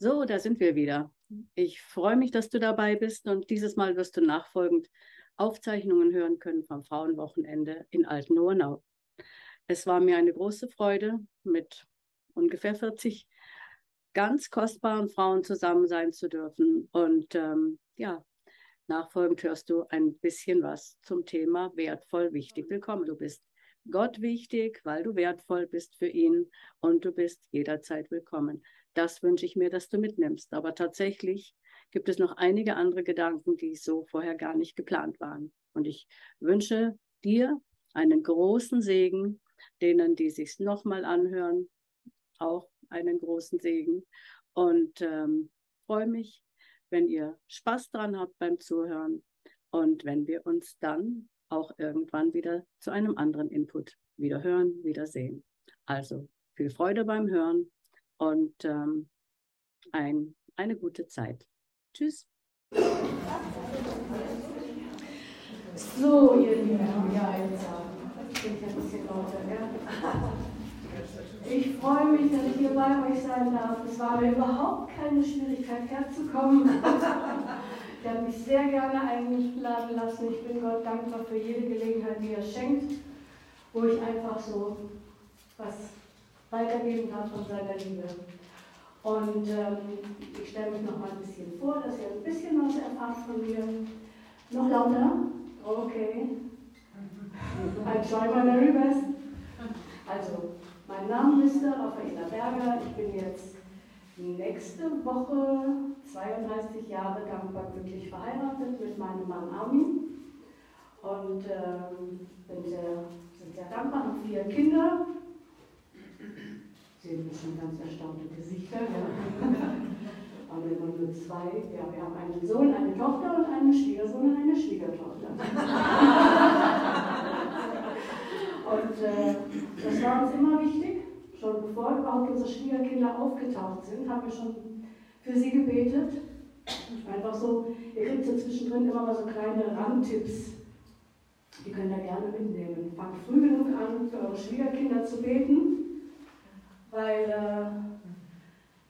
So, da sind wir wieder. Ich freue mich, dass du dabei bist und dieses Mal wirst du nachfolgend Aufzeichnungen hören können vom Frauenwochenende in Alten-Hohenau. Es war mir eine große Freude, mit ungefähr 40 ganz kostbaren Frauen zusammen sein zu dürfen. Und ähm, ja, nachfolgend hörst du ein bisschen was zum Thema wertvoll, wichtig, willkommen. Du bist Gott wichtig, weil du wertvoll bist für ihn und du bist jederzeit willkommen. Das wünsche ich mir, dass du mitnimmst. Aber tatsächlich gibt es noch einige andere Gedanken, die so vorher gar nicht geplant waren. Und ich wünsche dir einen großen Segen, denen, die sich nochmal anhören, auch einen großen Segen. Und ähm, freue mich, wenn ihr Spaß dran habt beim Zuhören und wenn wir uns dann auch irgendwann wieder zu einem anderen Input wieder hören, wieder sehen. Also viel Freude beim Hören und ähm, ein, eine gute Zeit. Tschüss. So, ihr Lieben, ja, ja. Ich freue mich, dass ich hier bei euch sein darf. Es war mir überhaupt keine Schwierigkeit herzukommen. Ich habe mich sehr gerne eingeladen lassen. Ich bin Gott dankbar für jede Gelegenheit, die er schenkt, wo ich einfach so was weitergeben darf von seiner Liebe. Und ähm, ich stelle mich noch mal ein bisschen vor, dass ihr ein bisschen was erfahrt von mir. Noch lauter? Okay. I try my very best. Also, mein Name ist Raffaela Berger. Ich bin jetzt nächste Woche 32 Jahre dankbar glücklich verheiratet mit meinem Mann Armin. Und ähm, bin sehr, sind sehr dankbar, haben vier Kinder. Sehen wir schon ganz erstaunte Gesichter. Ja. Aber immer nur zwei. Ja, wir haben einen Sohn, eine Tochter und einen Schwiegersohn und eine Schwiegertochter. und äh, das war uns immer wichtig. Schon bevor überhaupt unsere Schwiegerkinder aufgetaucht sind, haben wir schon für sie gebetet. Einfach so, ihr kriegt so zwischendrin immer mal so kleine Randtipps. Die könnt ihr gerne mitnehmen. Fangt früh genug an, für eure Schwiegerkinder zu beten, weil äh,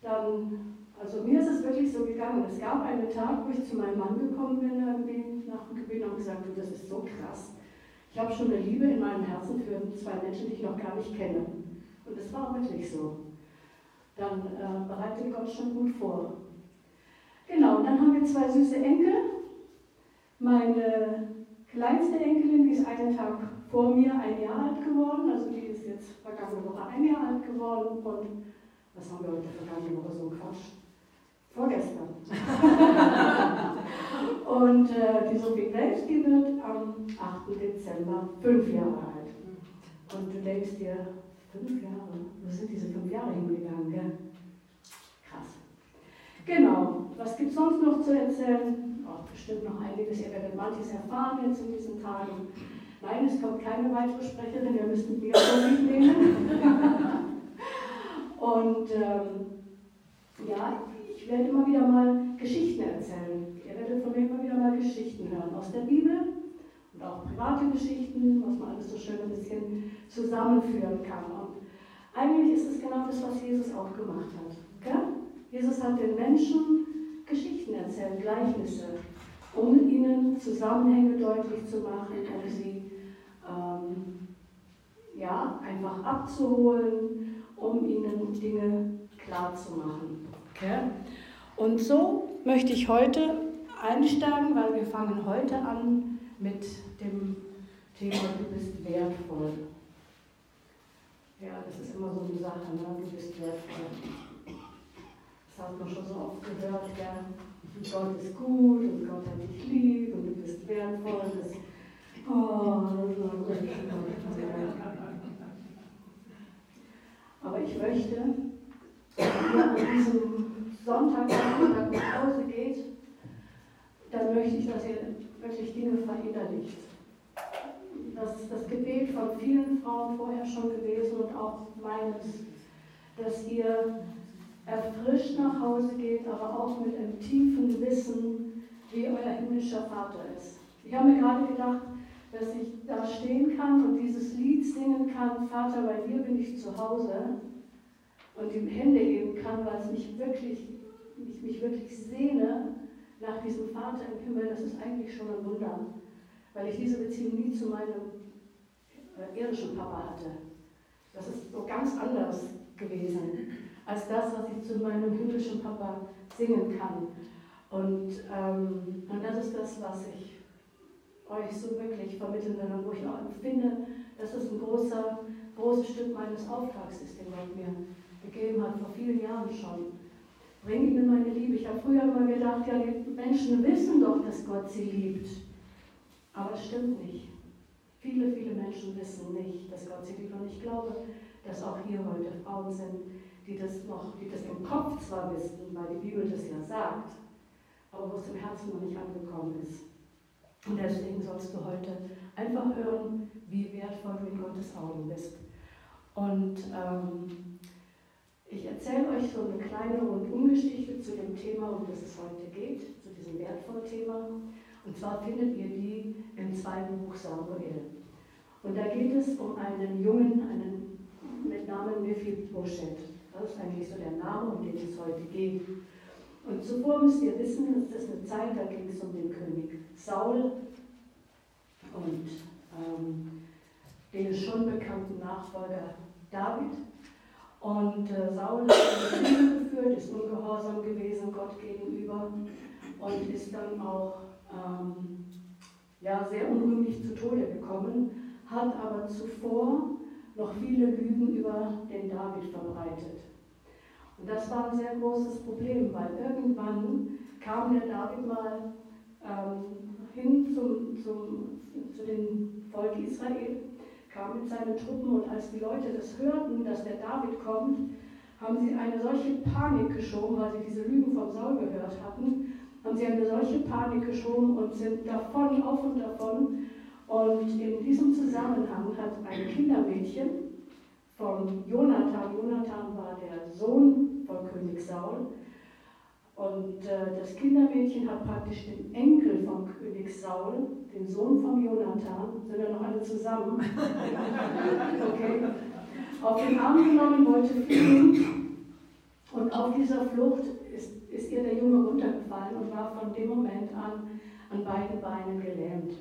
dann, also mir ist es wirklich so gegangen. Es gab einen Tag, wo ich zu meinem Mann gekommen bin, irgendwie nach dem Gebet und gesagt, du, das ist so krass. Ich habe schon eine Liebe in meinem Herzen für zwei Menschen, die ich noch gar nicht kenne. Und es war wirklich so dann äh, bereitet Gott schon gut vor. Genau, und dann haben wir zwei süße Enkel. Meine kleinste Enkelin, die ist einen Tag vor mir ein Jahr alt geworden, also die ist jetzt vergangene Woche ein Jahr alt geworden und was haben wir heute vergangene Woche so Quatsch? Vorgestern. und äh, die Sophie Graves, die wird am 8. Dezember fünf Jahre alt. Und du denkst dir, Fünf Jahre. Wo sind diese fünf Jahre hingegangen? Gell? Krass. Genau. Was gibt es sonst noch zu erzählen? Auch bestimmt noch einiges. Ihr werdet manches erfahren jetzt in diesen Tagen. Nein, es kommt keine weitere Sprecherin. Wir müssen die auch mitnehmen. Und ähm, ja, ich werde immer wieder mal Geschichten erzählen. Ihr werdet von mir immer wieder mal Geschichten hören aus der Bibel und auch private Geschichten, was man alles so schön ein bisschen zusammenführen kann. Und eigentlich ist es genau das, was Jesus auch gemacht hat. Gell? Jesus hat den Menschen Geschichten erzählt, Gleichnisse, um ihnen Zusammenhänge deutlich zu machen, um sie ähm, ja, einfach abzuholen, um ihnen Dinge klar zu machen. Okay? Und so möchte ich heute einsteigen, weil wir fangen heute an mit dem Thema, du bist wertvoll. Ja, das ist immer so eine Sache, ne? du bist wertvoll. Das hat man schon so oft gehört, ja. Gott ist gut und Gott hat dich lieb und du bist wertvoll. Das, oh, das war gut. Aber ich möchte, wenn ihr an diesem Sonntag nach Hause geht, dann möchte ich, dass ihr wirklich Dinge verinnerlicht. Das ist das Gebet von vielen Frauen vorher schon gewesen und auch meines, dass ihr erfrischt nach Hause geht, aber auch mit einem tiefen Wissen, wie euer himmlischer Vater ist. Ich habe mir gerade gedacht, dass ich da stehen kann und dieses Lied singen kann, Vater, bei dir bin ich zu Hause und die Hände heben kann, weil es mich wirklich ich mich wirklich sehne nach diesem Vater im Himmel, das ist eigentlich schon ein Wunder, weil ich diese Beziehung nie zu meinem äh, irdischen Papa hatte. Das ist so ganz anders gewesen als das, was ich zu meinem himmlischen Papa singen kann. Und, ähm, und das ist das, was ich euch so wirklich vermitteln will und wo ich auch empfinde, dass es ein großer, großes Stück meines Auftrags ist, den Gott mir gegeben hat, vor vielen Jahren schon. Bring ihnen meine Liebe. Ich habe früher immer gedacht, ja, die Menschen wissen doch, dass Gott sie liebt. Aber es stimmt nicht. Viele, viele Menschen wissen nicht, dass Gott sie liebt. Und ich glaube, dass auch hier heute Frauen sind, die das noch, die das im Kopf zwar wissen, weil die Bibel das ja sagt, aber wo es im Herzen noch nicht angekommen ist. Und deswegen sollst du heute einfach hören, wie wertvoll du in Gottes Augen bist. Und ähm, ich erzähle euch so eine kleine Rundumgeschichte zu dem Thema, um das es heute geht, zu diesem wertvollen Thema. Und zwar findet ihr die im zweiten Buch Samuel. Und da geht es um einen Jungen, einen mit Namen Mephibosheth. Das ist eigentlich so der Name, um den es heute geht. Und zuvor müsst ihr wissen, das ist eine Zeit, da ging es um den König Saul und ähm, den schon bekannten Nachfolger David. Und äh, Saul hat geführt, ist ungehorsam gewesen Gott gegenüber und ist dann auch ähm, ja, sehr unrühmlich zu Tode gekommen, hat aber zuvor noch viele Lügen über den David verbreitet. Und das war ein sehr großes Problem, weil irgendwann kam der David mal ähm, hin zum, zum, zu dem Volk Israel, kam mit seinen Truppen und als die Leute das hörten, dass der David kommt, haben sie eine solche Panik geschoben, weil sie diese Lügen vom Saul gehört hatten, haben sie eine solche Panik geschoben und sind davon, auf und davon. Und in diesem Zusammenhang hat ein Kindermädchen von Jonathan, Jonathan war der Sohn von König Saul, und äh, das Kindermädchen hat praktisch den Enkel von König Saul, den Sohn von Jonathan, sind ja noch alle zusammen, okay, auf den Arm genommen, wollte fliehen. Und auf dieser Flucht ist, ist ihr der Junge runtergefallen und war von dem Moment an an beiden Beinen gelähmt.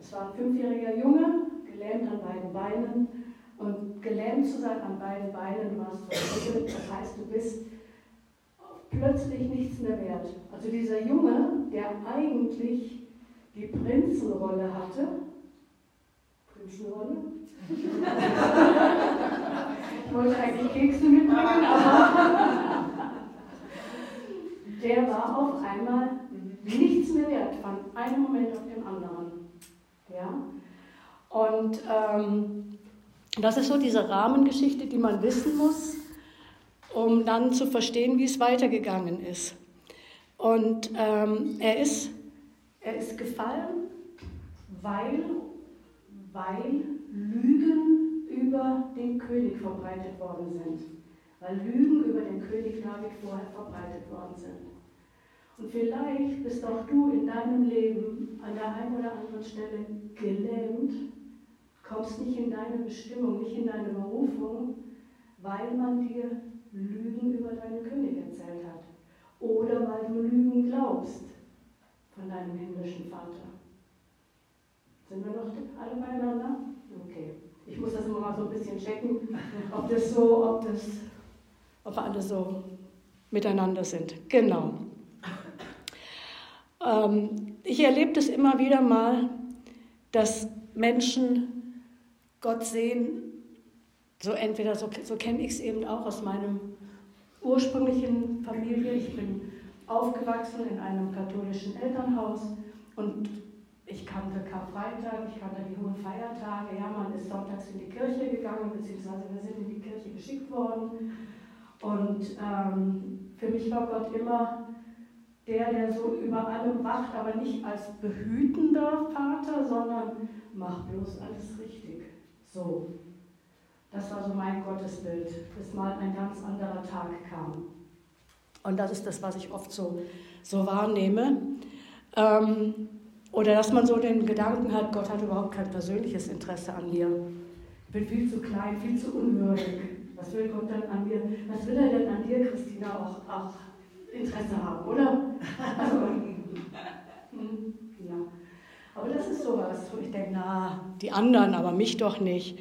Es war ein fünfjähriger Junge, gelähmt an beiden Beinen. Und gelähmt zu sein an beiden Beinen, warst verrückt, das heißt, du bist plötzlich nichts mehr wert. Also dieser Junge, der eigentlich die Prinzenrolle hatte, Prinzenrolle? ich wollte eigentlich Kekse mitbringen, aber der war auf einmal nichts mehr wert, von einem Moment auf den anderen. Ja? Und ähm, das ist so diese Rahmengeschichte, die man wissen muss um dann zu verstehen, wie es weitergegangen ist. Und ähm, er, ist, er ist gefallen, weil, weil Lügen über den König verbreitet worden sind. Weil Lügen über den König David vorher verbreitet worden sind. Und vielleicht bist auch du in deinem Leben an der einen oder anderen Stelle gelähmt, kommst nicht in deine Bestimmung, nicht in deine Berufung, weil man dir Lügen über deinen König erzählt hat. Oder weil du Lügen glaubst von deinem himmlischen Vater. Sind wir noch alle beieinander? Okay. Ich muss das immer mal so ein bisschen checken, ob das so, ob das, ob wir alle so miteinander sind. Genau. Ähm, ich erlebe das immer wieder mal, dass Menschen Gott sehen so entweder, so, so kenne ich es eben auch aus meinem ursprünglichen Familie. Ich bin aufgewachsen in einem katholischen Elternhaus und ich kannte Karfreitag, ich kannte die hohen Feiertage. Ja, man ist sonntags in die Kirche gegangen, beziehungsweise wir sind in die Kirche geschickt worden. Und ähm, für mich war Gott immer der, der so über allem wacht, aber nicht als behütender Vater, sondern mach bloß alles richtig. So. Das war so mein Gottesbild, bis mal ein ganz anderer Tag kam. Und das ist das, was ich oft so, so wahrnehme. Ähm, oder dass man so den Gedanken hat, Gott hat überhaupt kein persönliches Interesse an mir. Ich bin viel zu klein, viel zu unwürdig. Was will Gott denn an mir? Was will er denn an dir, Christina, auch, auch Interesse haben, oder? Also, hm, ja. Aber das ist sowas, wo ich denke, na, die anderen, aber mich doch nicht.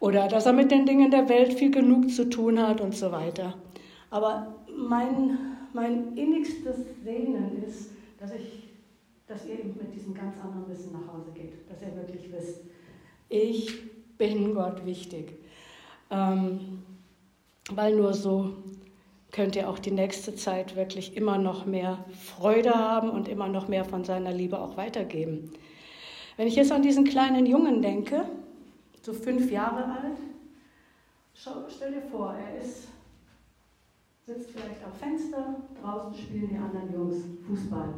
Oder dass er mit den Dingen der Welt viel genug zu tun hat und so weiter. Aber mein, mein innigstes Sehnen ist, dass, ich, dass ihr eben mit diesem ganz anderen Wissen nach Hause geht. Dass ihr wirklich wisst, ich bin Gott wichtig. Ähm, weil nur so könnt ihr auch die nächste Zeit wirklich immer noch mehr Freude haben und immer noch mehr von seiner Liebe auch weitergeben. Wenn ich jetzt an diesen kleinen Jungen denke, so fünf Jahre alt, schau, stell dir vor, er ist, sitzt vielleicht am Fenster, draußen spielen die anderen Jungs Fußball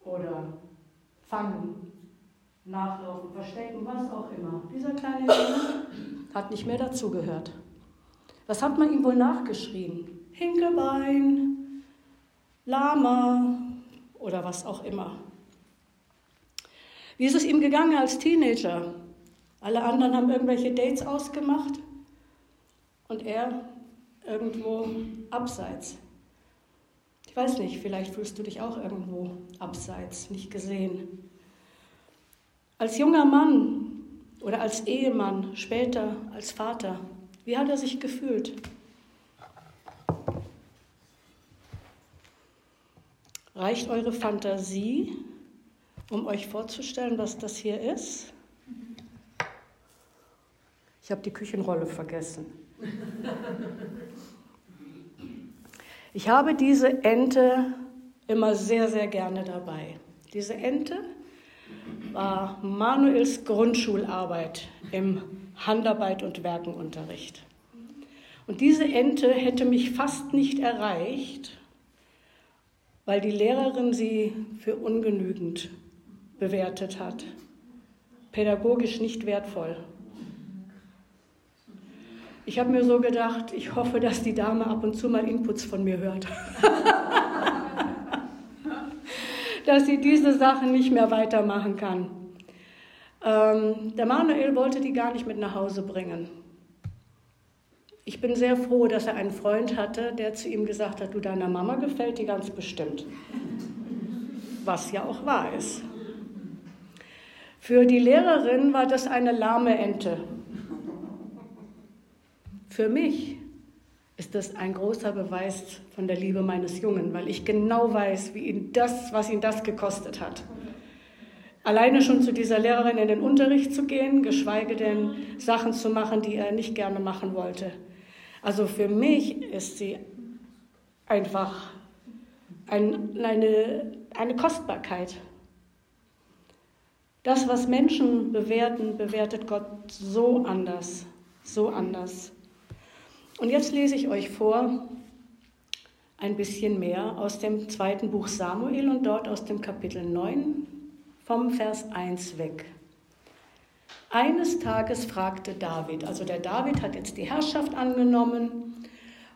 oder fangen, nachlaufen, verstecken, was auch immer. Dieser kleine Junge hat nicht mehr dazugehört. Was hat man ihm wohl nachgeschrien? Hinkelbein, Lama oder was auch immer. Wie ist es ihm gegangen als Teenager? Alle anderen haben irgendwelche Dates ausgemacht und er irgendwo abseits. Ich weiß nicht, vielleicht fühlst du dich auch irgendwo abseits, nicht gesehen. Als junger Mann oder als Ehemann, später als Vater, wie hat er sich gefühlt? Reicht eure Fantasie, um euch vorzustellen, was das hier ist? Ich habe die Küchenrolle vergessen. Ich habe diese Ente immer sehr, sehr gerne dabei. Diese Ente war Manuels Grundschularbeit im Handarbeit und Werkenunterricht. Und diese Ente hätte mich fast nicht erreicht, weil die Lehrerin sie für ungenügend bewertet hat, pädagogisch nicht wertvoll. Ich habe mir so gedacht, ich hoffe, dass die Dame ab und zu mal Inputs von mir hört. dass sie diese Sachen nicht mehr weitermachen kann. Ähm, der Manuel wollte die gar nicht mit nach Hause bringen. Ich bin sehr froh, dass er einen Freund hatte, der zu ihm gesagt hat, du deiner Mama gefällt die ganz bestimmt. Was ja auch wahr ist. Für die Lehrerin war das eine lahme Ente. Für mich ist das ein großer Beweis von der Liebe meines Jungen, weil ich genau weiß, wie ihn das, was ihn das gekostet hat. Alleine schon zu dieser Lehrerin in den Unterricht zu gehen, geschweige denn Sachen zu machen, die er nicht gerne machen wollte. Also für mich ist sie einfach ein, eine, eine Kostbarkeit. Das, was Menschen bewerten, bewertet Gott so anders, so anders. Und jetzt lese ich euch vor ein bisschen mehr aus dem zweiten Buch Samuel und dort aus dem Kapitel 9 vom Vers 1 weg. Eines Tages fragte David, also der David hat jetzt die Herrschaft angenommen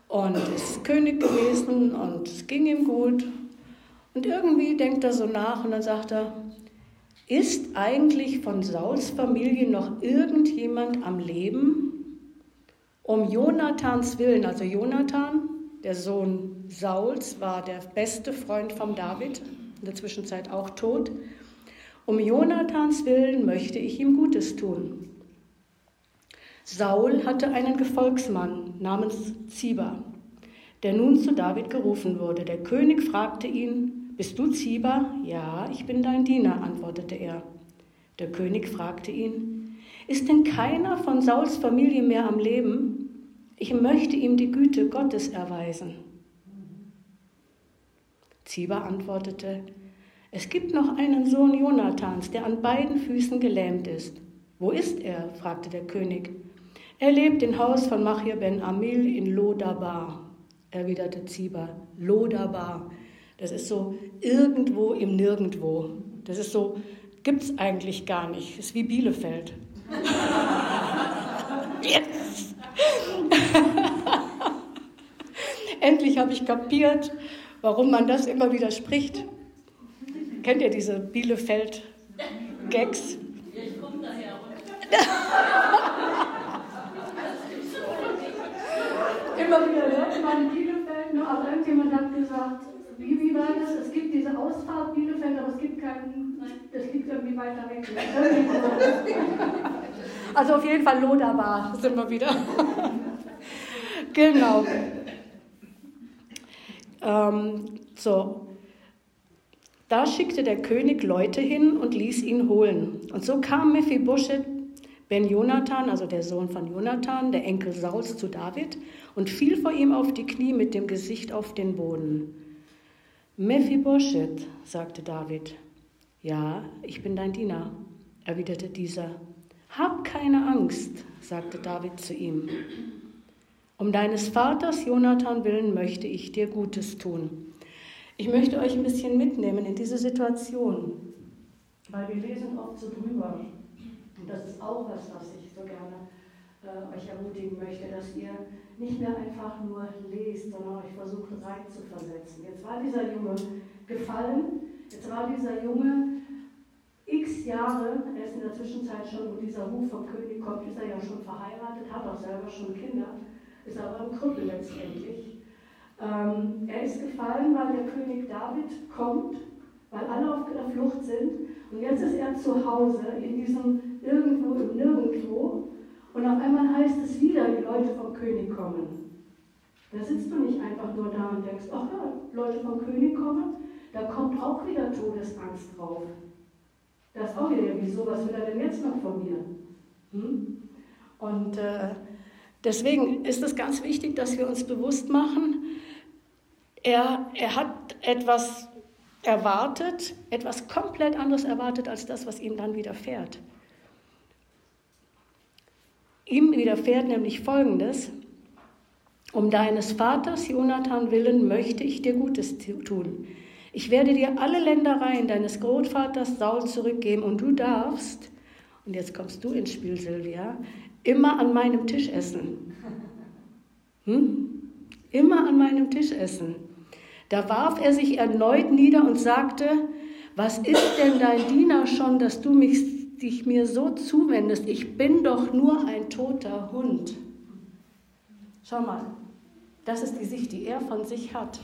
und ist König gewesen und es ging ihm gut. Und irgendwie denkt er so nach und dann sagt er, ist eigentlich von Sauls Familie noch irgendjemand am Leben? Um Jonathans Willen, also Jonathan, der Sohn Sauls, war der beste Freund von David, in der Zwischenzeit auch tot. Um Jonathans Willen möchte ich ihm Gutes tun. Saul hatte einen Gefolgsmann namens Ziba, der nun zu David gerufen wurde. Der König fragte ihn, Bist du Ziba? Ja, ich bin dein Diener, antwortete er. Der König fragte ihn, Ist denn keiner von Sauls Familie mehr am Leben? Ich möchte ihm die Güte Gottes erweisen. Ziba antwortete, es gibt noch einen Sohn Jonathans, der an beiden Füßen gelähmt ist. Wo ist er? fragte der König. Er lebt im Haus von Machir ben Amil in Lodabar, erwiderte Ziba. Lodabar. Das ist so irgendwo im Nirgendwo. Das ist so, gibt's eigentlich gar nicht. Das ist wie Bielefeld. yes! Endlich habe ich kapiert, warum man das immer wieder spricht. Kennt ihr diese Bielefeld-Gags? Ich komme daher. Immer wieder lernt man Bielefeld. Genau, aber irgendjemand hat gesagt, wie, wie war das? Es gibt diese Ausfahrt Bielefeld, aber es gibt keinen, das liegt irgendwie weiter weg. Also auf jeden Fall Loderbar sind wir wieder. genau. Ähm, so. Da schickte der König Leute hin und ließ ihn holen. Und so kam Mephibosheth Ben Jonathan, also der Sohn von Jonathan, der Enkel Sauls, zu David und fiel vor ihm auf die Knie mit dem Gesicht auf den Boden. Mephibosheth, sagte David. Ja, ich bin dein Diener, erwiderte dieser. Hab keine Angst, sagte David zu ihm. Um deines Vaters Jonathan willen möchte ich dir Gutes tun. Ich möchte euch ein bisschen mitnehmen in diese Situation, weil wir lesen oft so drüber. Und das ist auch was, was ich so gerne äh, euch ermutigen möchte, dass ihr nicht mehr einfach nur lest, sondern euch versucht reinzuversetzen. Jetzt war dieser Junge gefallen, jetzt war dieser Junge x Jahre, er ist in der Zwischenzeit schon, wo dieser Ruf vom König kommt, ist er ja schon verheiratet, hat auch selber schon Kinder, ist aber ein Krüppel letztendlich. Ähm, er ist gefallen, weil der König David kommt, weil alle auf der Flucht sind. Und jetzt ist er zu Hause in diesem Irgendwo im Nirgendwo. Und auf einmal heißt es wieder, die Leute vom König kommen. Da sitzt du nicht einfach nur da und denkst, ach ja, Leute vom König kommen, da kommt auch wieder Todesangst drauf. Da ist auch wieder, wieso, was will er denn jetzt noch von mir? Hm? Und äh, deswegen ist es ganz wichtig, dass wir uns bewusst machen, er, er hat etwas erwartet, etwas komplett anderes erwartet als das, was ihm dann widerfährt. Ihm widerfährt nämlich Folgendes. Um deines Vaters Jonathan willen möchte ich dir Gutes tun. Ich werde dir alle Ländereien deines Großvaters Saul zurückgeben und du darfst, und jetzt kommst du ins Spiel, Silvia, immer an meinem Tisch essen. Hm? Immer an meinem Tisch essen. Da warf er sich erneut nieder und sagte, was ist denn dein Diener schon, dass du mich, dich mir so zuwendest? Ich bin doch nur ein toter Hund. Schau mal, das ist die Sicht, die er von sich hat.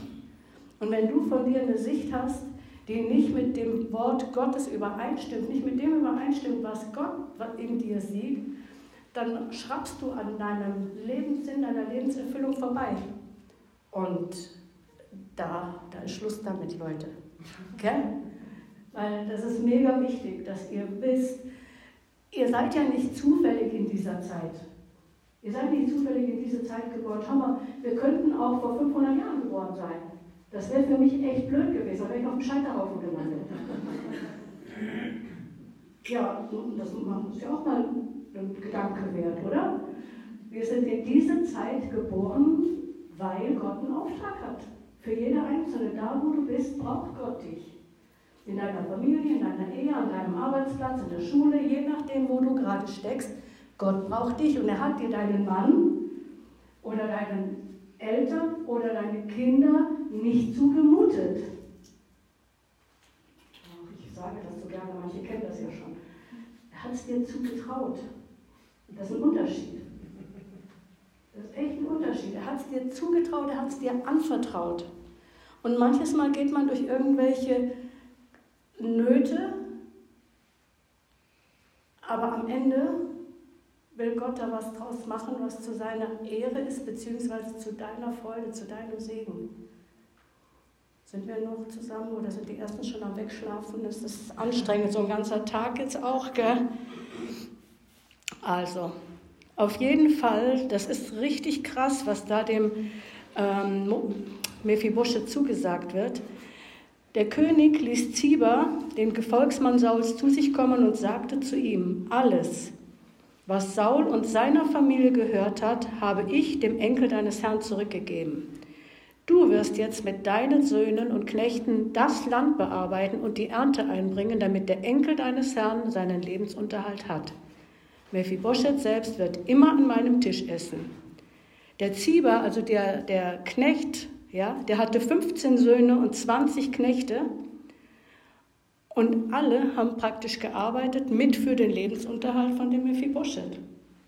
Und wenn du von dir eine Sicht hast, die nicht mit dem Wort Gottes übereinstimmt, nicht mit dem übereinstimmt, was Gott in dir sieht, dann schraubst du an deinem Lebenssinn, deiner Lebenserfüllung vorbei. Und da, da ist Schluss damit, Leute. Okay? Weil das ist mega wichtig, dass ihr wisst, ihr seid ja nicht zufällig in dieser Zeit. Ihr seid nicht zufällig in diese Zeit geboren. Schau mal, wir könnten auch vor 500 Jahren geboren sein. Das wäre für mich echt blöd gewesen, da wäre ich auf dem Scheiterhaufen gelandet. ja, das muss ja auch mal ein Gedanke wert, oder? Wir sind in diese Zeit geboren, weil Gott einen Auftrag hat. Für jede Einzelne, da wo du bist, braucht Gott dich. In deiner Familie, in deiner Ehe, an deinem Arbeitsplatz, in der Schule, je nachdem, wo du gerade steckst. Gott braucht dich und er hat dir deinen Mann oder deinen Eltern oder deine Kinder nicht zugemutet. Ich sage das so gerne, manche kennen das ja schon. Er hat es dir zugetraut. Das ist ein Unterschied. Das ist echt ein Unterschied. Er hat es dir zugetraut, er hat es dir anvertraut. Und manches Mal geht man durch irgendwelche Nöte, aber am Ende will Gott da was draus machen, was zu seiner Ehre ist, beziehungsweise zu deiner Freude, zu deinem Segen. Sind wir noch zusammen oder sind die ersten schon am Wegschlafen? Das ist anstrengend, so ein ganzer Tag jetzt auch, gell? Also, auf jeden Fall, das ist richtig krass, was da dem ähm, Mephibosheth zugesagt wird. Der König ließ Ziba, den Gefolgsmann Sauls, zu sich kommen und sagte zu ihm, alles, was Saul und seiner Familie gehört hat, habe ich dem Enkel deines Herrn zurückgegeben. Du wirst jetzt mit deinen Söhnen und Knechten das Land bearbeiten und die Ernte einbringen, damit der Enkel deines Herrn seinen Lebensunterhalt hat. Mephibosheth selbst wird immer an meinem Tisch essen. Der Ziba, also der, der Knecht ja, der hatte 15 Söhne und 20 Knechte und alle haben praktisch gearbeitet mit für den Lebensunterhalt von dem Mephibosheth.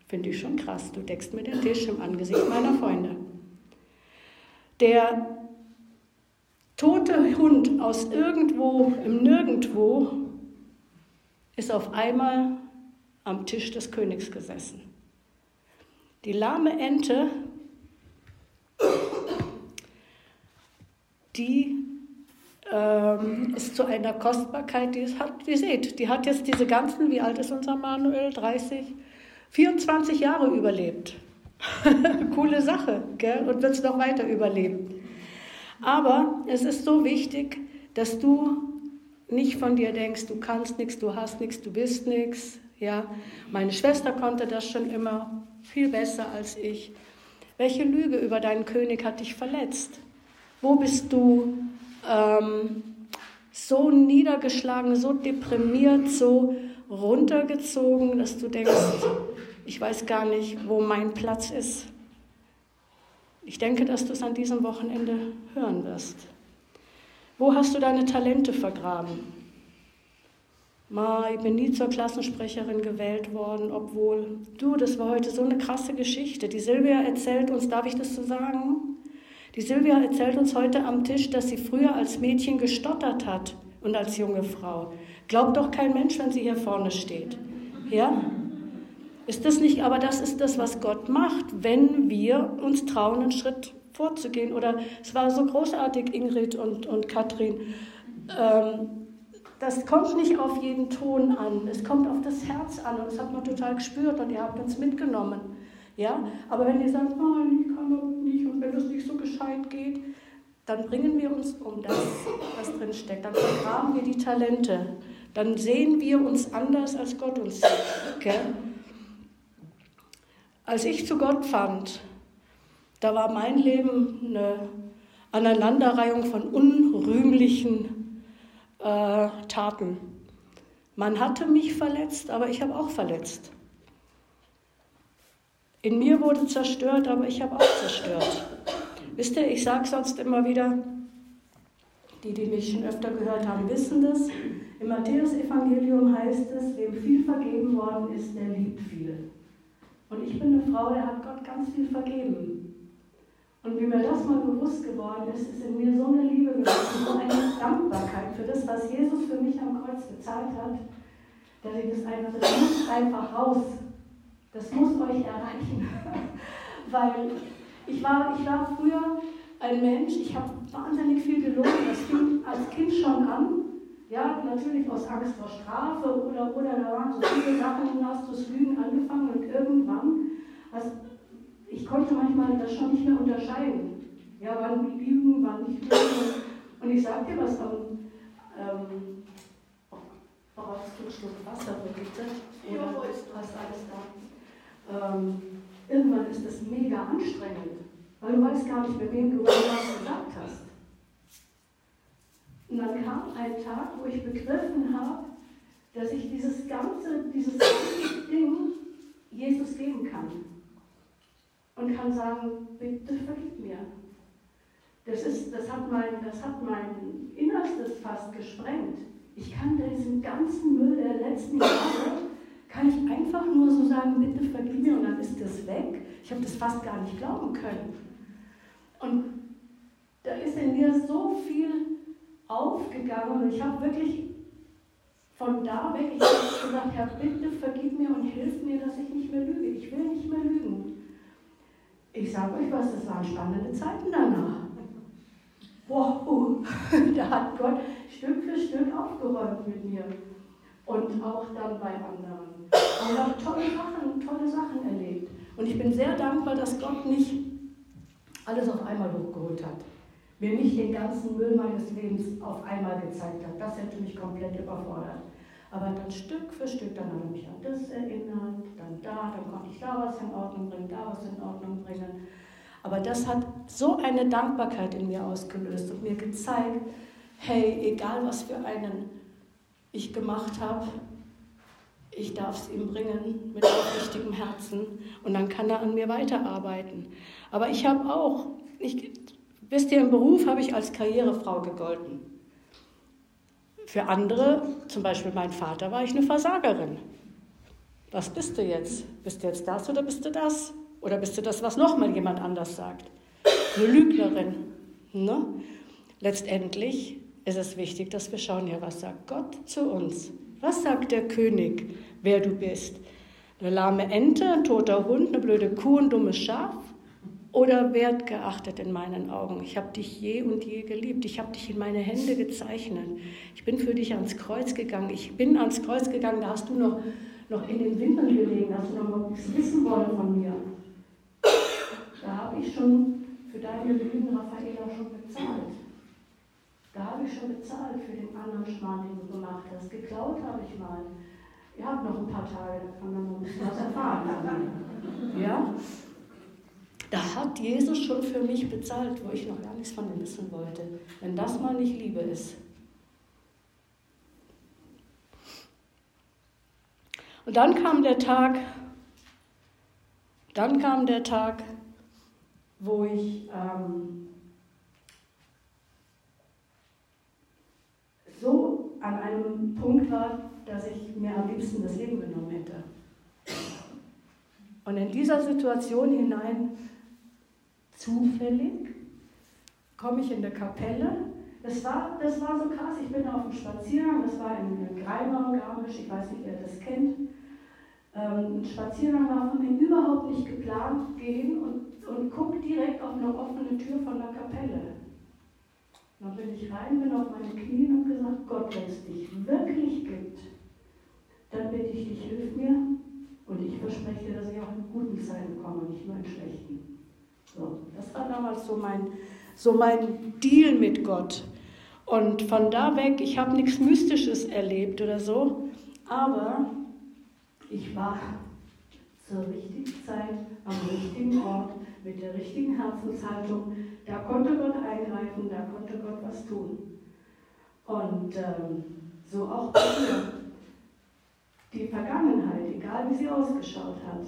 Finde ich schon krass. Du deckst mir den Tisch im Angesicht meiner Freunde. Der tote Hund aus irgendwo im Nirgendwo ist auf einmal am Tisch des Königs gesessen. Die lahme Ente, die ähm, ist zu einer Kostbarkeit, die es hat, ihr seht, die hat jetzt diese ganzen, wie alt ist unser Manuel? 30, 24 Jahre überlebt. Coole Sache, gell? Und wird es noch weiter überleben. Aber es ist so wichtig, dass du nicht von dir denkst, du kannst nichts, du hast nichts, du bist nichts. Ja, meine Schwester konnte das schon immer viel besser als ich. Welche Lüge über deinen König hat dich verletzt? Wo bist du ähm, so niedergeschlagen, so deprimiert, so runtergezogen, dass du denkst, ich weiß gar nicht, wo mein Platz ist? Ich denke, dass du es an diesem Wochenende hören wirst. Wo hast du deine Talente vergraben? Ma, ich bin nie zur Klassensprecherin gewählt worden, obwohl du, das war heute so eine krasse Geschichte. Die Silvia erzählt uns, darf ich das so sagen? Die Silvia erzählt uns heute am Tisch, dass sie früher als Mädchen gestottert hat und als junge Frau. Glaubt doch kein Mensch, wenn sie hier vorne steht. Ja? Ist das nicht, aber das ist das, was Gott macht, wenn wir uns trauen, einen Schritt vorzugehen. Oder es war so großartig, Ingrid und, und Katrin. Ähm, das kommt nicht auf jeden Ton an, es kommt auf das Herz an und das hat man total gespürt und ihr habt uns mitgenommen. Ja? Aber wenn ihr sagt, nein, ich kann doch nicht und wenn das nicht so gescheit geht, dann bringen wir uns um das, was drin steckt. Dann vergraben wir die Talente. Dann sehen wir uns anders, als Gott uns sieht. Okay? Als ich zu Gott fand, da war mein Leben eine Aneinanderreihung von unrühmlichen äh, Taten. Man hatte mich verletzt, aber ich habe auch verletzt. In mir wurde zerstört, aber ich habe auch zerstört. Wisst ihr, ich sage sonst immer wieder, die, die mich schon öfter gehört haben, wissen das. Im Matthäus-Evangelium heißt es, wem viel vergeben worden ist, der liebt viel. Und ich bin eine Frau, der hat Gott ganz viel vergeben. Und wie mir das mal bewusst geworden ist, ist in mir so eine Liebe gewesen, so eine Dankbarkeit für das, was Jesus für mich am Kreuz bezahlt hat, dass ich das einfach, das einfach raus. Das muss euch erreichen. Weil ich war, ich war früher ein Mensch, ich habe wahnsinnig viel gelogen. Das fing als Kind schon an. Ja, natürlich aus Angst vor Strafe oder, oder da waren so viele Sachen, hast du das Lügen angefangen und irgendwann, also ich konnte manchmal das schon nicht mehr unterscheiden. Ja, wann Lügen, wann nicht Lügen. Und ich sag dir was, am, ähm, brauchst du einen Schluck Wasser, bitte? Oder ja, ist hast alles da? Ähm, irgendwann ist das mega anstrengend, weil du weißt gar nicht, mit wem du was gesagt hast. Und dann kam ein Tag, wo ich begriffen habe, dass ich dieses ganze, dieses ganze Ding Jesus geben kann. Und kann sagen, bitte vergib mir. Das, ist, das, hat mein, das hat mein Innerstes fast gesprengt. Ich kann diesen ganzen Müll der letzten Jahre, kann ich einfach nur so sagen, bitte vergib mir und dann ist das weg. Ich habe das fast gar nicht glauben können. Und da ist in mir so viel aufgegangen und ich habe wirklich von da weg, ich gesagt, Herr, bitte vergib mir und hilf mir, dass ich nicht mehr lüge. Ich will nicht mehr lügen. Ich sage euch was, das waren spannende Zeiten danach. Wow, da hat Gott Stück für Stück aufgeräumt mit mir. Und auch dann bei anderen. Und habe tolle Sachen, tolle Sachen erlebt. Und ich bin sehr dankbar, dass Gott nicht alles auf einmal hochgeholt hat mir nicht den ganzen Müll meines Lebens auf einmal gezeigt hat. Das hätte mich komplett überfordert. Aber dann Stück für Stück, dann hat er mich an das erinnert, dann da, dann konnte ich da was in Ordnung bringen, da was in Ordnung bringen. Aber das hat so eine Dankbarkeit in mir ausgelöst und mir gezeigt, hey, egal was für einen ich gemacht habe, ich darf es ihm bringen mit aufrichtigem Herzen und dann kann er an mir weiterarbeiten. Aber ich habe auch, ich, Wisst ihr, im Beruf habe ich als Karrierefrau gegolten. Für andere, zum Beispiel mein Vater, war ich eine Versagerin. Was bist du jetzt? Bist du jetzt das oder bist du das? Oder bist du das, was nochmal jemand anders sagt? eine Lügnerin. Ne? Letztendlich ist es wichtig, dass wir schauen, ja, was sagt Gott zu uns? Was sagt der König, wer du bist? Eine lahme Ente, ein toter Hund, eine blöde Kuh, ein dummes Schaf? Oder wertgeachtet in meinen Augen? Ich habe dich je und je geliebt. Ich habe dich in meine Hände gezeichnet. Ich bin für dich ans Kreuz gegangen. Ich bin ans Kreuz gegangen, da hast du noch, noch in den Windeln gelegen, hast du noch nichts wissen wollen von mir. Da habe ich schon für deine Lügen, Raffaela, schon bezahlt. Da habe ich schon bezahlt für den anderen Schmarrn, den du gemacht hast. Geklaut habe ich mal. Ihr habt noch ein paar Tage, da kann man noch ein bisschen was erfahren. Ja? Da hat Jesus schon für mich bezahlt, wo ich noch gar nichts von ihm wissen wollte. Wenn das mal nicht Liebe ist. Und dann kam der Tag, dann kam der Tag, wo ich ähm, so an einem Punkt war, dass ich mir am liebsten das Leben genommen hätte. Und in dieser Situation hinein, zufällig, komme ich in der Kapelle. Das war, das war so krass, ich bin auf dem Spaziergang, das war in Greimau, Garmisch, ich weiß nicht, wer das kennt. Ähm, ein Spaziergang war von mir überhaupt nicht geplant, gehen und, und guck direkt auf eine offene Tür von der Kapelle. Dann bin ich rein, bin auf meine Knie und gesagt, Gott, wenn es dich wirklich gibt, dann bitte ich dich, hilf mir und ich verspreche dir, dass ich auch in guten Zeiten komme, nicht nur in schlechten. So, das war damals so mein, so mein Deal mit Gott. Und von da weg, ich habe nichts Mystisches erlebt oder so, aber ich war zur richtigen Zeit am richtigen Ort mit der richtigen Herzenshaltung. Da konnte Gott eingreifen, da konnte Gott was tun. Und ähm, so auch die Vergangenheit, egal wie sie ausgeschaut hat,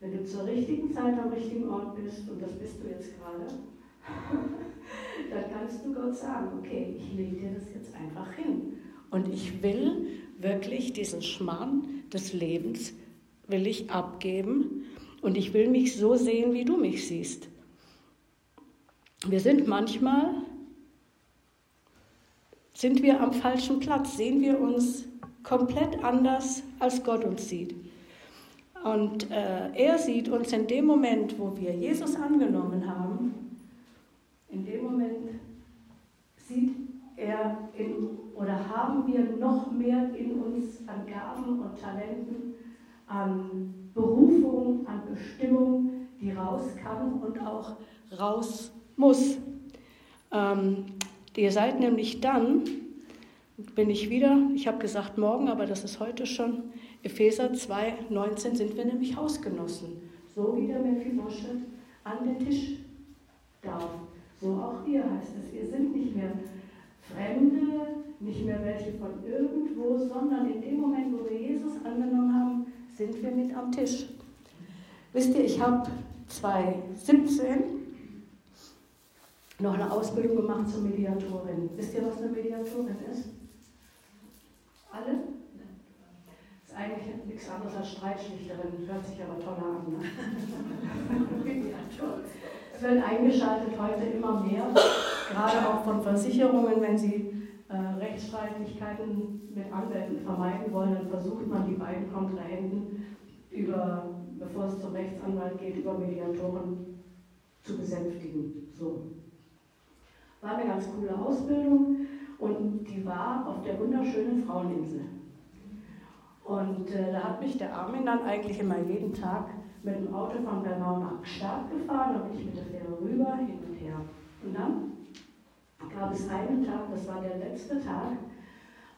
wenn du zur richtigen Zeit am richtigen Ort bist, und das bist du jetzt gerade, dann kannst du Gott sagen, okay, ich lege dir das jetzt einfach hin. Und ich will wirklich diesen Schmarrn des Lebens, will ich abgeben und ich will mich so sehen, wie du mich siehst. Wir sind manchmal, sind wir am falschen Platz, sehen wir uns komplett anders, als Gott uns sieht. Und äh, er sieht uns in dem Moment, wo wir Jesus angenommen haben, in dem Moment sieht er in, oder haben wir noch mehr in uns an Gaben und Talenten, an Berufung, an Bestimmung, die raus kann und auch raus muss. Ähm, ihr seid nämlich dann, bin ich wieder, ich habe gesagt morgen, aber das ist heute schon, Epheser 2, 19 sind wir nämlich Hausgenossen. So wie der Mephibosheth an den Tisch darf. So auch ihr heißt es. Wir sind nicht mehr Fremde, nicht mehr welche von irgendwo, sondern in dem Moment, wo wir Jesus angenommen haben, sind wir mit am Tisch. Wisst ihr, ich habe 2017 noch eine Ausbildung gemacht zur Mediatorin. Wisst ihr, was eine Mediatorin ist? Alle? Das ist eigentlich nichts anderes als Streitschlichterin, hört sich aber toll an. Ne? Es wird eingeschaltet heute immer mehr, gerade auch von Versicherungen, wenn sie äh, Rechtsstreitigkeiten mit Anwälten vermeiden wollen, dann versucht man die beiden Kontrahenten über, bevor es zum Rechtsanwalt geht, über Mediatoren zu besänftigen. So. War eine ganz coole Ausbildung und die war auf der wunderschönen Fraueninsel. Und äh, da hat mich der Armin dann eigentlich immer jeden Tag mit dem Auto von Bernau nach Gstaad gefahren, da bin ich mit der Fähre rüber, hin und her. Und dann gab es einen Tag, das war der letzte Tag,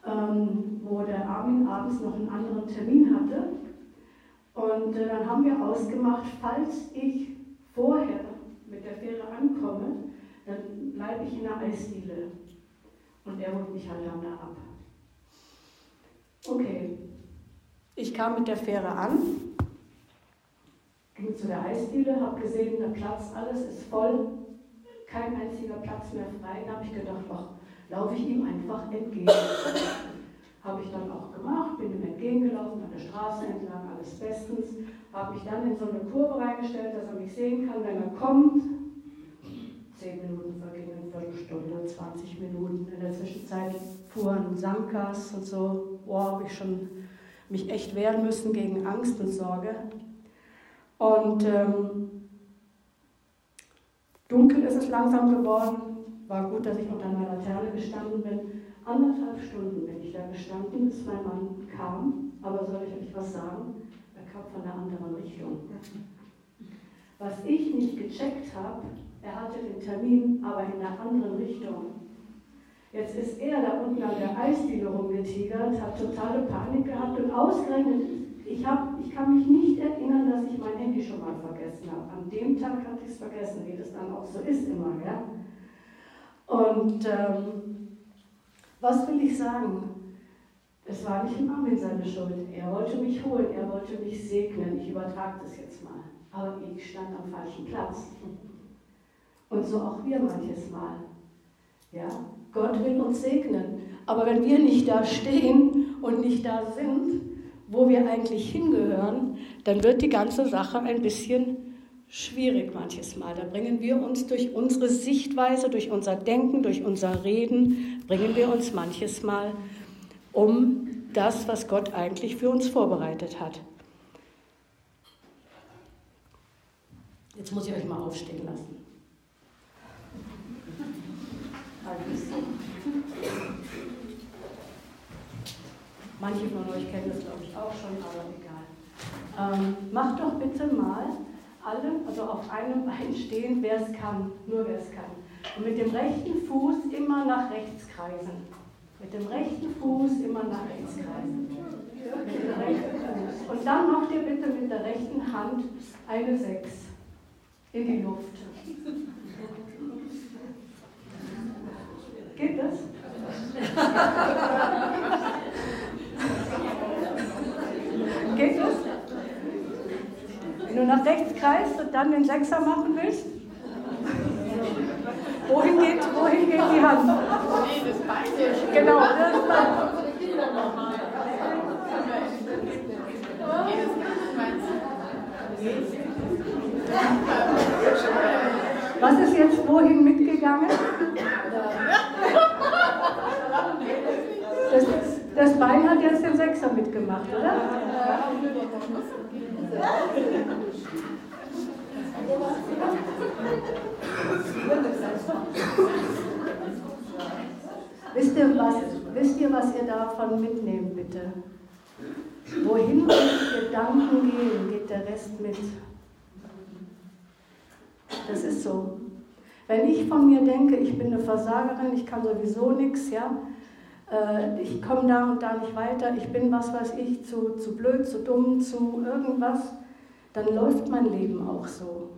ähm, wo der Armin abends noch einen anderen Termin hatte. Und äh, dann haben wir ausgemacht, falls ich vorher mit der Fähre ankomme, dann bleibe ich in der Eisdiele. Und er holt mich halt dann da ab. Okay, ich kam mit der Fähre an, ging zu der Eisdiele, habe gesehen, der Platz, alles ist voll, kein einziger Platz mehr frei. Da habe ich gedacht, ach, laufe ich ihm einfach entgegen. habe ich dann auch gemacht, bin ihm entgegengelaufen, an der Straße entlang, alles bestens. Habe mich dann in so eine Kurve reingestellt, dass er mich sehen kann, wenn er kommt. 10 Minuten vergingen, Viertelstunde, 20 Minuten. In der Zwischenzeit fuhren Samkas und so. Boah, habe ich schon mich echt wehren müssen gegen Angst und Sorge. Und ähm, dunkel ist es langsam geworden. War gut, dass ich unter einer Laterne gestanden bin. Anderthalb Stunden bin ich da gestanden, bis mein Mann kam. Aber soll ich euch was sagen? Er kam von einer anderen Richtung. Was ich nicht gecheckt habe, er hatte den Termin, aber in einer anderen Richtung. Jetzt ist er da unten an der Eisdiele rumgetigert, hat totale Panik gehabt und ausgerechnet, ich, hab, ich kann mich nicht erinnern, dass ich mein Handy schon mal vergessen habe. An dem Tag hatte ich es vergessen, wie das dann auch so ist immer. Ja? Und ähm, was will ich sagen? Es war nicht im Armin seine Schuld. Er wollte mich holen, er wollte mich segnen. Ich übertrage das jetzt mal. Aber ich stand am falschen Platz. Und so auch wir manches Mal. Ja? Gott will uns segnen. Aber wenn wir nicht da stehen und nicht da sind, wo wir eigentlich hingehören, dann wird die ganze Sache ein bisschen schwierig manches Mal. Da bringen wir uns durch unsere Sichtweise, durch unser Denken, durch unser Reden, bringen wir uns manches Mal um das, was Gott eigentlich für uns vorbereitet hat. Jetzt muss ich euch mal aufstehen lassen. Manche von euch kennen das, glaube ich, auch schon, aber egal. Ähm, macht doch bitte mal alle, also auf einem Bein stehen, wer es kann, nur wer es kann. Und mit dem rechten Fuß immer nach rechts kreisen. Mit dem rechten Fuß immer nach rechts kreisen. Mit dem rechten Fuß. Und dann macht ihr bitte mit der rechten Hand eine Sechs in die Luft. Geht das? Geht das? Wenn du nach rechts kreist und dann den Sechser machen willst, wohin geht, wohin geht die Hand? Nee, das Bein. Genau, das Bein. Was ist jetzt wohin mitgegangen? Das, das Bein hat jetzt den Sechser mitgemacht, oder? Wisst ihr, was, wisst ihr, was ihr davon mitnehmt, bitte? Wohin eure Gedanken gehen, geht der Rest mit. Das ist so. Wenn ich von mir denke, ich bin eine Versagerin, ich kann sowieso nichts, ja, äh, ich komme da und da nicht weiter, ich bin, was weiß ich, zu, zu blöd, zu dumm, zu irgendwas, dann läuft mein Leben auch so.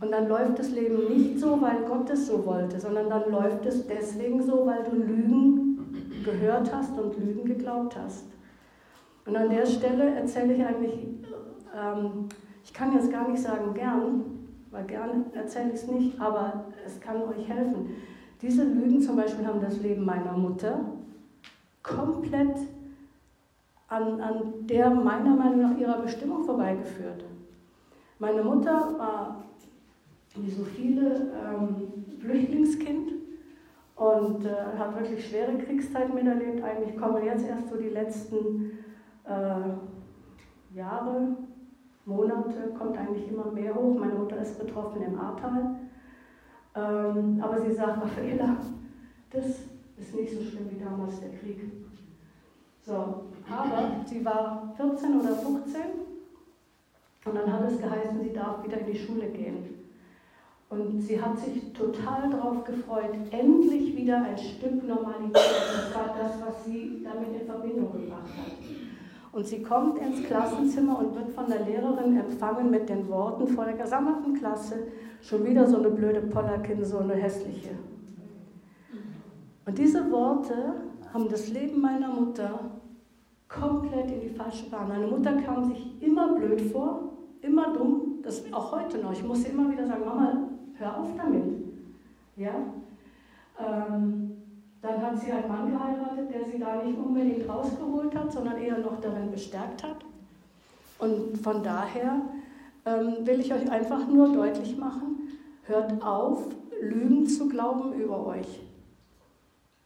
Und dann läuft das Leben nicht so, weil Gott es so wollte, sondern dann läuft es deswegen so, weil du Lügen gehört hast und Lügen geglaubt hast. Und an der Stelle erzähle ich eigentlich, ähm, ich kann jetzt gar nicht sagen gern, weil gern erzähle ich es nicht, aber es kann euch helfen. Diese Lügen zum Beispiel haben das Leben meiner Mutter komplett an, an der meiner Meinung nach ihrer Bestimmung vorbeigeführt. Meine Mutter war, wie so viele, ähm, Flüchtlingskind und äh, hat wirklich schwere Kriegszeiten miterlebt. Eigentlich kommen jetzt erst so die letzten äh, Jahre, Monate, kommt eigentlich immer mehr hoch. Meine Mutter ist betroffen im Ahrtal. Ähm, aber sie sagt, Raffaella, das ist nicht so schlimm wie damals der Krieg. So, aber sie war 14 oder 15 und dann hat es geheißen, sie darf wieder in die Schule gehen. Und sie hat sich total darauf gefreut, endlich wieder ein Stück Normalität. Das war das, was sie damit in Verbindung gebracht hat. Und sie kommt ins Klassenzimmer und wird von der Lehrerin empfangen mit den Worten vor der gesamten Klasse, schon wieder so eine blöde Pollerkin, so eine hässliche. Und diese Worte haben das Leben meiner Mutter komplett in die falsche Bahn. Meine Mutter kam sich immer blöd vor, immer dumm, das auch heute noch. Ich muss ihr immer wieder sagen, Mama, hör auf damit. Ja? Ähm, dann hat sie einen Mann geheiratet, der sie da nicht unbedingt rausgeholt hat, sondern eher noch darin bestärkt hat. Und von daher ähm, will ich euch einfach nur deutlich machen, Hört auf, Lügen zu glauben über euch,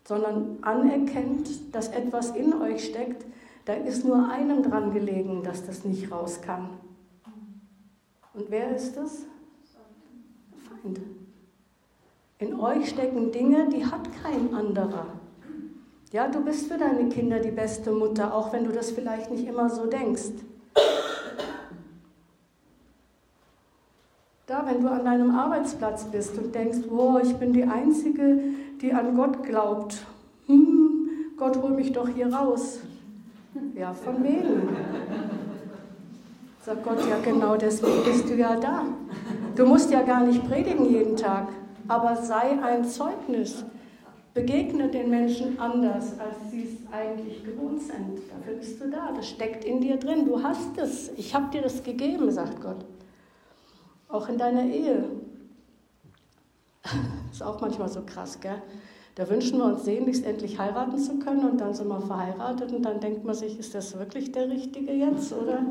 sondern anerkennt, dass etwas in euch steckt, da ist nur einem dran gelegen, dass das nicht raus kann. Und wer ist das? Feind. In euch stecken Dinge, die hat kein anderer. Ja, du bist für deine Kinder die beste Mutter, auch wenn du das vielleicht nicht immer so denkst. Da, wenn du an deinem Arbeitsplatz bist und denkst, oh, ich bin die Einzige, die an Gott glaubt. Hm, Gott hol mich doch hier raus. Ja, von wegen. Sagt Gott, ja genau deswegen bist du ja da. Du musst ja gar nicht predigen jeden Tag, aber sei ein Zeugnis. Begegne den Menschen anders, als sie es eigentlich gewohnt sind. Dafür bist du da. Das steckt in dir drin. Du hast es. Ich habe dir das gegeben, sagt Gott. Auch in deiner Ehe. Ist auch manchmal so krass, gell? Da wünschen wir uns sehnlichst endlich heiraten zu können und dann sind wir verheiratet und dann denkt man sich, ist das wirklich der Richtige jetzt, oder?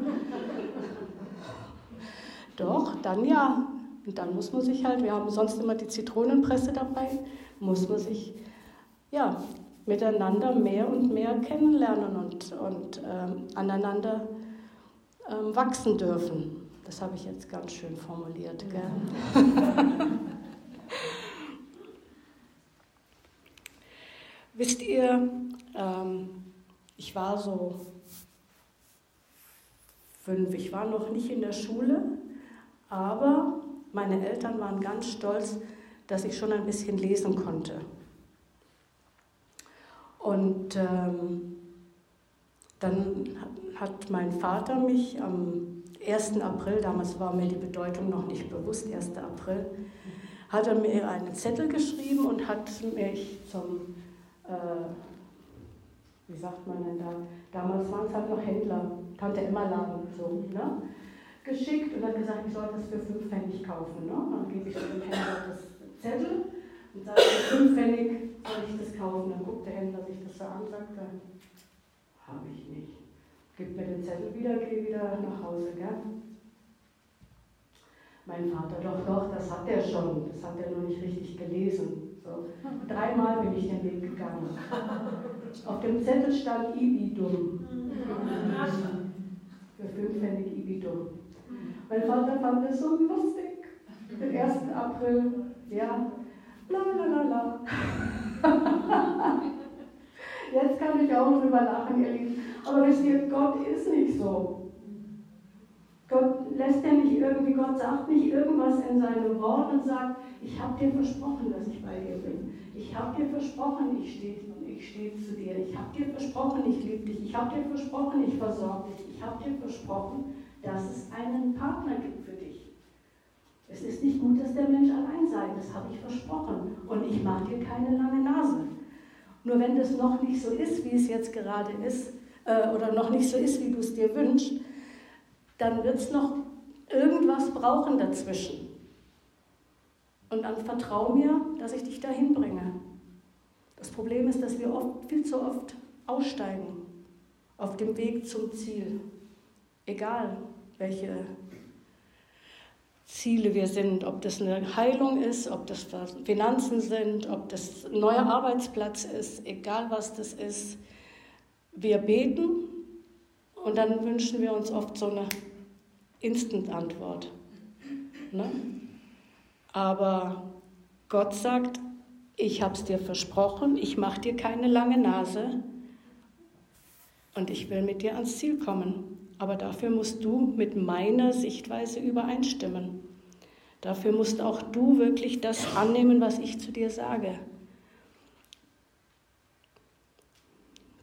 Doch, dann ja. Und dann muss man sich halt, wir haben sonst immer die Zitronenpresse dabei, muss man sich ja, miteinander mehr und mehr kennenlernen und, und ähm, aneinander ähm, wachsen dürfen. Das habe ich jetzt ganz schön formuliert. Gell? Wisst ihr, ähm, ich war so fünf, ich war noch nicht in der Schule, aber meine Eltern waren ganz stolz, dass ich schon ein bisschen lesen konnte. Und ähm, dann hat mein Vater mich am 1. April, damals war mir die Bedeutung noch nicht bewusst, 1. April, hat er mir einen Zettel geschrieben und hat mich zum, äh, wie sagt man denn da, damals waren es halt noch Händler, Tante Emma Laden, so, ne? Geschickt und hat gesagt, ich soll das für 5 Pfennig kaufen. Ne? Dann gebe ich dem Händler das Zettel und sage, für 5 Pfennig soll ich das kaufen. Dann guckt der Händler sich das so an und sagt, habe ich nicht. Gib mir den Zettel wieder, gehe wieder nach Hause. Gell? Mein Vater, doch, doch, das hat er schon. Das hat er noch nicht richtig gelesen. So. Dreimal bin ich den Weg gegangen. Auf dem Zettel stand Ibidum. Für fünfpfennig Ibidum. Mein Vater fand es so lustig. Den 1. April, ja, la la la la. Jetzt kann ich auch drüber lachen, ihr Lieben. Aber wisst ihr, Gott ist nicht so. Gott lässt ja nicht irgendwie, Gott sagt nicht irgendwas in seinem Wort und sagt, ich habe dir versprochen, dass ich bei dir bin. Ich habe dir versprochen, ich stehe ich steh zu dir. Ich habe dir versprochen, ich liebe dich. Ich habe dir versprochen, ich versorge dich. Ich habe dir versprochen, dass es einen Partner gibt für dich. Es ist nicht gut, dass der Mensch allein sei, das habe ich versprochen. Und ich mache dir keine lange Nase. Nur wenn das noch nicht so ist, wie es jetzt gerade ist, äh, oder noch nicht so ist, wie du es dir wünschst, dann wird es noch irgendwas brauchen dazwischen. Und dann vertrau mir, dass ich dich dahin bringe. Das Problem ist, dass wir oft, viel zu oft aussteigen auf dem Weg zum Ziel. Egal, welche Ziele wir sind, ob das eine Heilung ist, ob das Finanzen sind, ob das ein neuer Arbeitsplatz ist, egal was das ist. Wir beten und dann wünschen wir uns oft so eine Instant-Antwort. Ne? Aber Gott sagt, ich habe es dir versprochen, ich mache dir keine lange Nase und ich will mit dir ans Ziel kommen. Aber dafür musst du mit meiner Sichtweise übereinstimmen. Dafür musst auch du wirklich das annehmen, was ich zu dir sage.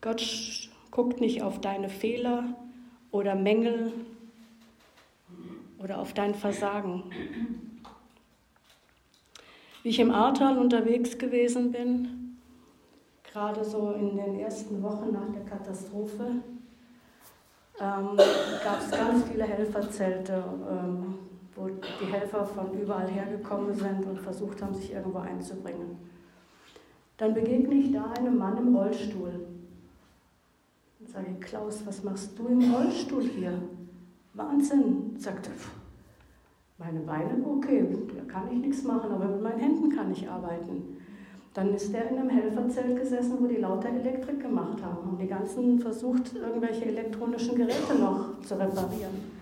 Gott guckt nicht auf deine Fehler oder Mängel oder auf dein Versagen. Wie ich im Ahrtal unterwegs gewesen bin, gerade so in den ersten Wochen nach der Katastrophe, ähm, gab es ganz viele Helferzelte, ähm, wo die Helfer von überall hergekommen sind und versucht haben, sich irgendwo einzubringen. Dann begegne ich da einem Mann im Rollstuhl. Und sage, Klaus, was machst du im Rollstuhl hier? Wahnsinn, sagte Meine Beine, okay, da kann ich nichts machen, aber mit meinen Händen kann ich arbeiten. Dann ist er in einem Helferzelt gesessen, wo die lauter Elektrik gemacht haben und die ganzen versucht, irgendwelche elektronischen Geräte noch zu reparieren.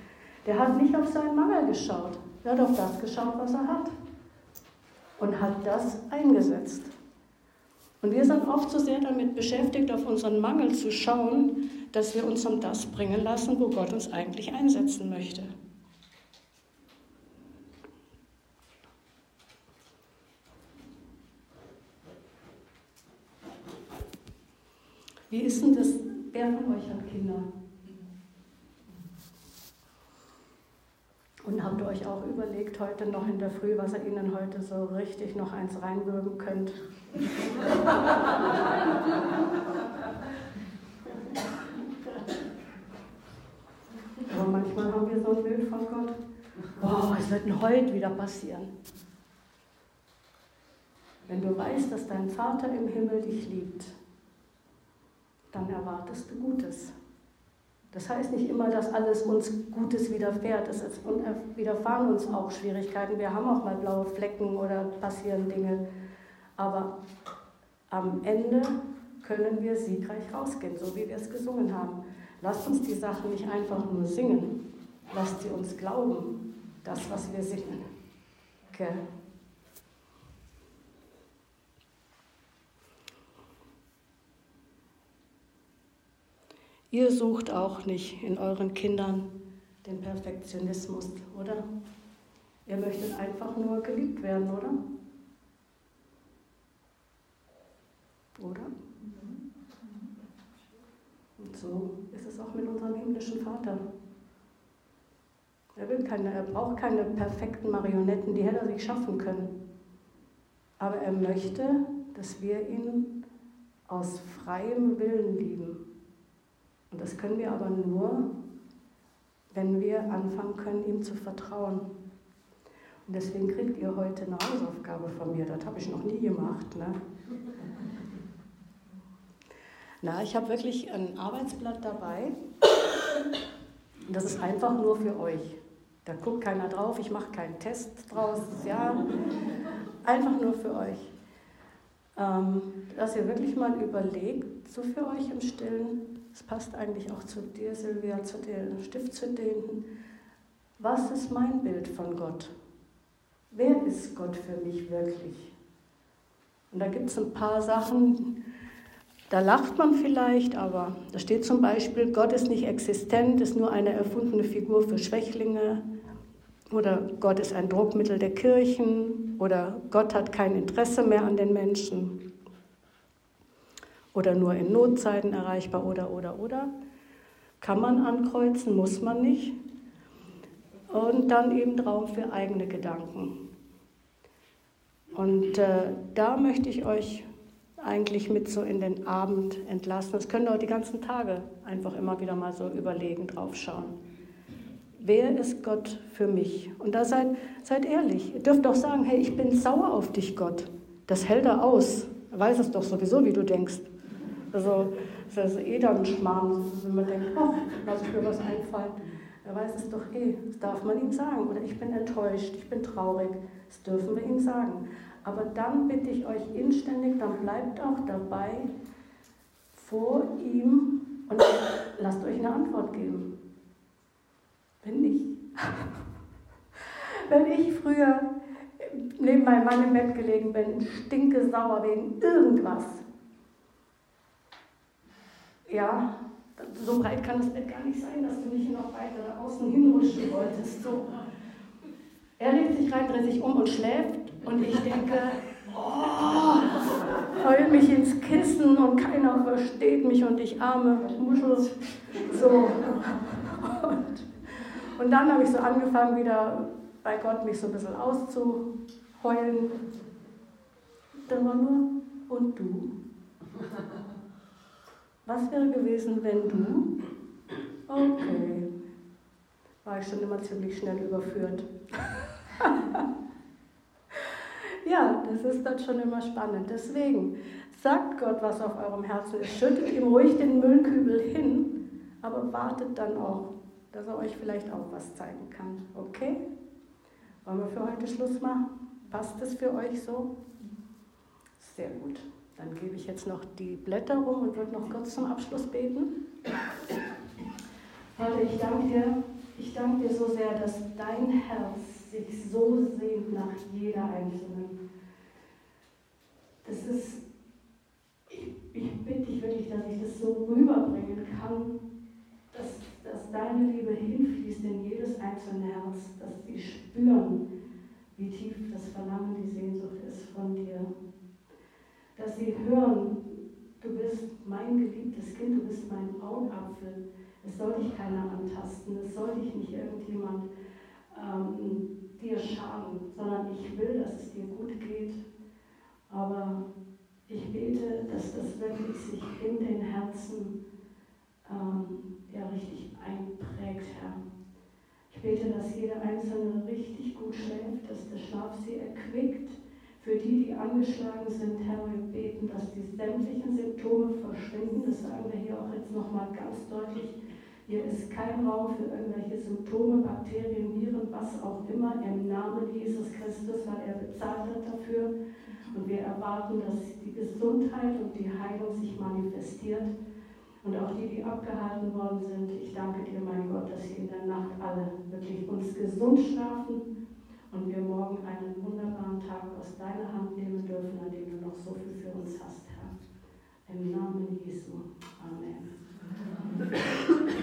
Der hat nicht auf seinen Mangel geschaut, er hat auf das geschaut, was er hat und hat das eingesetzt. Und wir sind oft so sehr damit beschäftigt, auf unseren Mangel zu schauen, dass wir uns um das bringen lassen, wo Gott uns eigentlich einsetzen möchte. Wie ist denn das? Wer von euch hat Kinder? Und habt ihr euch auch überlegt, heute noch in der Früh, was ihr ihnen heute so richtig noch eins reinwürgen könnt? Aber manchmal haben wir so ein Bild von Gott. Wow, was wird denn heute wieder passieren? Wenn du weißt, dass dein Vater im Himmel dich liebt, dann erwartest du Gutes. Das heißt nicht immer, dass alles uns Gutes widerfährt. Es widerfahren uns auch Schwierigkeiten. Wir haben auch mal blaue Flecken oder passieren Dinge. Aber am Ende können wir siegreich rausgehen, so wie wir es gesungen haben. Lasst uns die Sachen nicht einfach nur singen. Lasst sie uns glauben, das, was wir singen. Okay. Ihr sucht auch nicht in euren Kindern den Perfektionismus, oder? Ihr möchtet einfach nur geliebt werden, oder? Oder? Und so ist es auch mit unserem himmlischen Vater. Er, will keine, er braucht keine perfekten Marionetten, die hätte er sich schaffen können. Aber er möchte, dass wir ihn aus freiem Willen lieben. Und das können wir aber nur, wenn wir anfangen können, ihm zu vertrauen. Und deswegen kriegt ihr heute eine Hausaufgabe von mir. Das habe ich noch nie gemacht. Ne? Na, ich habe wirklich ein Arbeitsblatt dabei. Das ist einfach nur für euch. Da guckt keiner drauf, ich mache keinen Test draus. Ja, einfach nur für euch. Ähm, dass ihr wirklich mal überlegt, so für euch im Stillen, es passt eigentlich auch zu dir, Silvia, zu den Stiftshütten. Was ist mein Bild von Gott? Wer ist Gott für mich wirklich? Und da gibt es ein paar Sachen, da lacht man vielleicht, aber da steht zum Beispiel, Gott ist nicht existent, ist nur eine erfundene Figur für Schwächlinge. Oder Gott ist ein Druckmittel der Kirchen. Oder Gott hat kein Interesse mehr an den Menschen oder nur in Notzeiten erreichbar oder, oder, oder. Kann man ankreuzen, muss man nicht. Und dann eben Raum für eigene Gedanken. Und äh, da möchte ich euch eigentlich mit so in den Abend entlassen. Das können auch die ganzen Tage einfach immer wieder mal so überlegen, draufschauen. Wer ist Gott für mich? Und da seid, seid ehrlich. Ihr dürft auch sagen, hey, ich bin sauer auf dich, Gott. Das hält er aus. Er weiß es doch sowieso, wie du denkst. Also das ist eh dann Schmarrn, wenn man denkt, oh, lass ich mir was einfallen. Er weiß es doch eh, das darf man ihm sagen. Oder ich bin enttäuscht, ich bin traurig, das dürfen wir ihm sagen. Aber dann bitte ich euch inständig, dann bleibt auch dabei vor ihm und lasst euch eine Antwort geben. Wenn ich, wenn ich früher neben meinem Mann im Bett gelegen bin, stinke sauer wegen irgendwas, ja, so breit kann das Bett gar nicht sein, dass du nicht noch weiter außen hinrutschen wolltest. So. Er legt sich rein, dreht sich um und schläft und ich denke, oh, heul mich ins Kissen und keiner versteht mich und ich arme Muschel. So. Und, und dann habe ich so angefangen, wieder bei Gott mich so ein bisschen auszuheulen. Dann war nur, und du? Was wäre gewesen, wenn du? Okay. War ich schon immer ziemlich schnell überführt. ja, das ist dann schon immer spannend. Deswegen sagt Gott, was auf eurem Herzen ist. Schüttet ihm ruhig den Müllkübel hin, aber wartet dann auch, dass er euch vielleicht auch was zeigen kann. Okay? Wollen wir für heute Schluss machen? Passt das für euch so? Sehr gut. Dann gebe ich jetzt noch die Blätter rum und würde noch kurz zum Abschluss beten. Vater, ich danke dir, ich danke dir so sehr, dass dein Herz sich so sehnt nach jeder Einzelnen. Das ist, ich, ich bitte dich wirklich, dass ich das so rüberbringen kann, dass, dass deine Liebe hinfließt in jedes einzelne Herz, dass sie spüren, wie tief das Verlangen, die Sehnsucht ist von dir. Dass sie hören, du bist mein geliebtes Kind, du bist mein Augapfel. Es soll dich keiner antasten, es soll dich nicht irgendjemand ähm, dir schaden, sondern ich will, dass es dir gut geht. Aber ich bete, dass das wirklich sich in den Herzen ähm, ja, richtig einprägt, Herr. Ich bete, dass jeder Einzelne richtig gut schläft, dass der Schlaf sie erquickt. Für die, die angeschlagen sind, Herr, wir beten, dass die sämtlichen Symptome verschwinden. Das sagen wir hier auch jetzt nochmal ganz deutlich. Hier ist kein Raum für irgendwelche Symptome, Bakterien, Viren, was auch immer, im Namen Jesus Christus, weil er bezahlt hat dafür. Und wir erwarten, dass die Gesundheit und die Heilung sich manifestiert. Und auch die, die abgehalten worden sind, ich danke dir, mein Gott, dass sie in der Nacht alle wirklich uns gesund schlafen und wir morgen einen wunderbaren Tag aus deiner Hand nehmen dürfen, an dem du noch so viel für uns hast, Herr. Im Namen Jesu. Amen.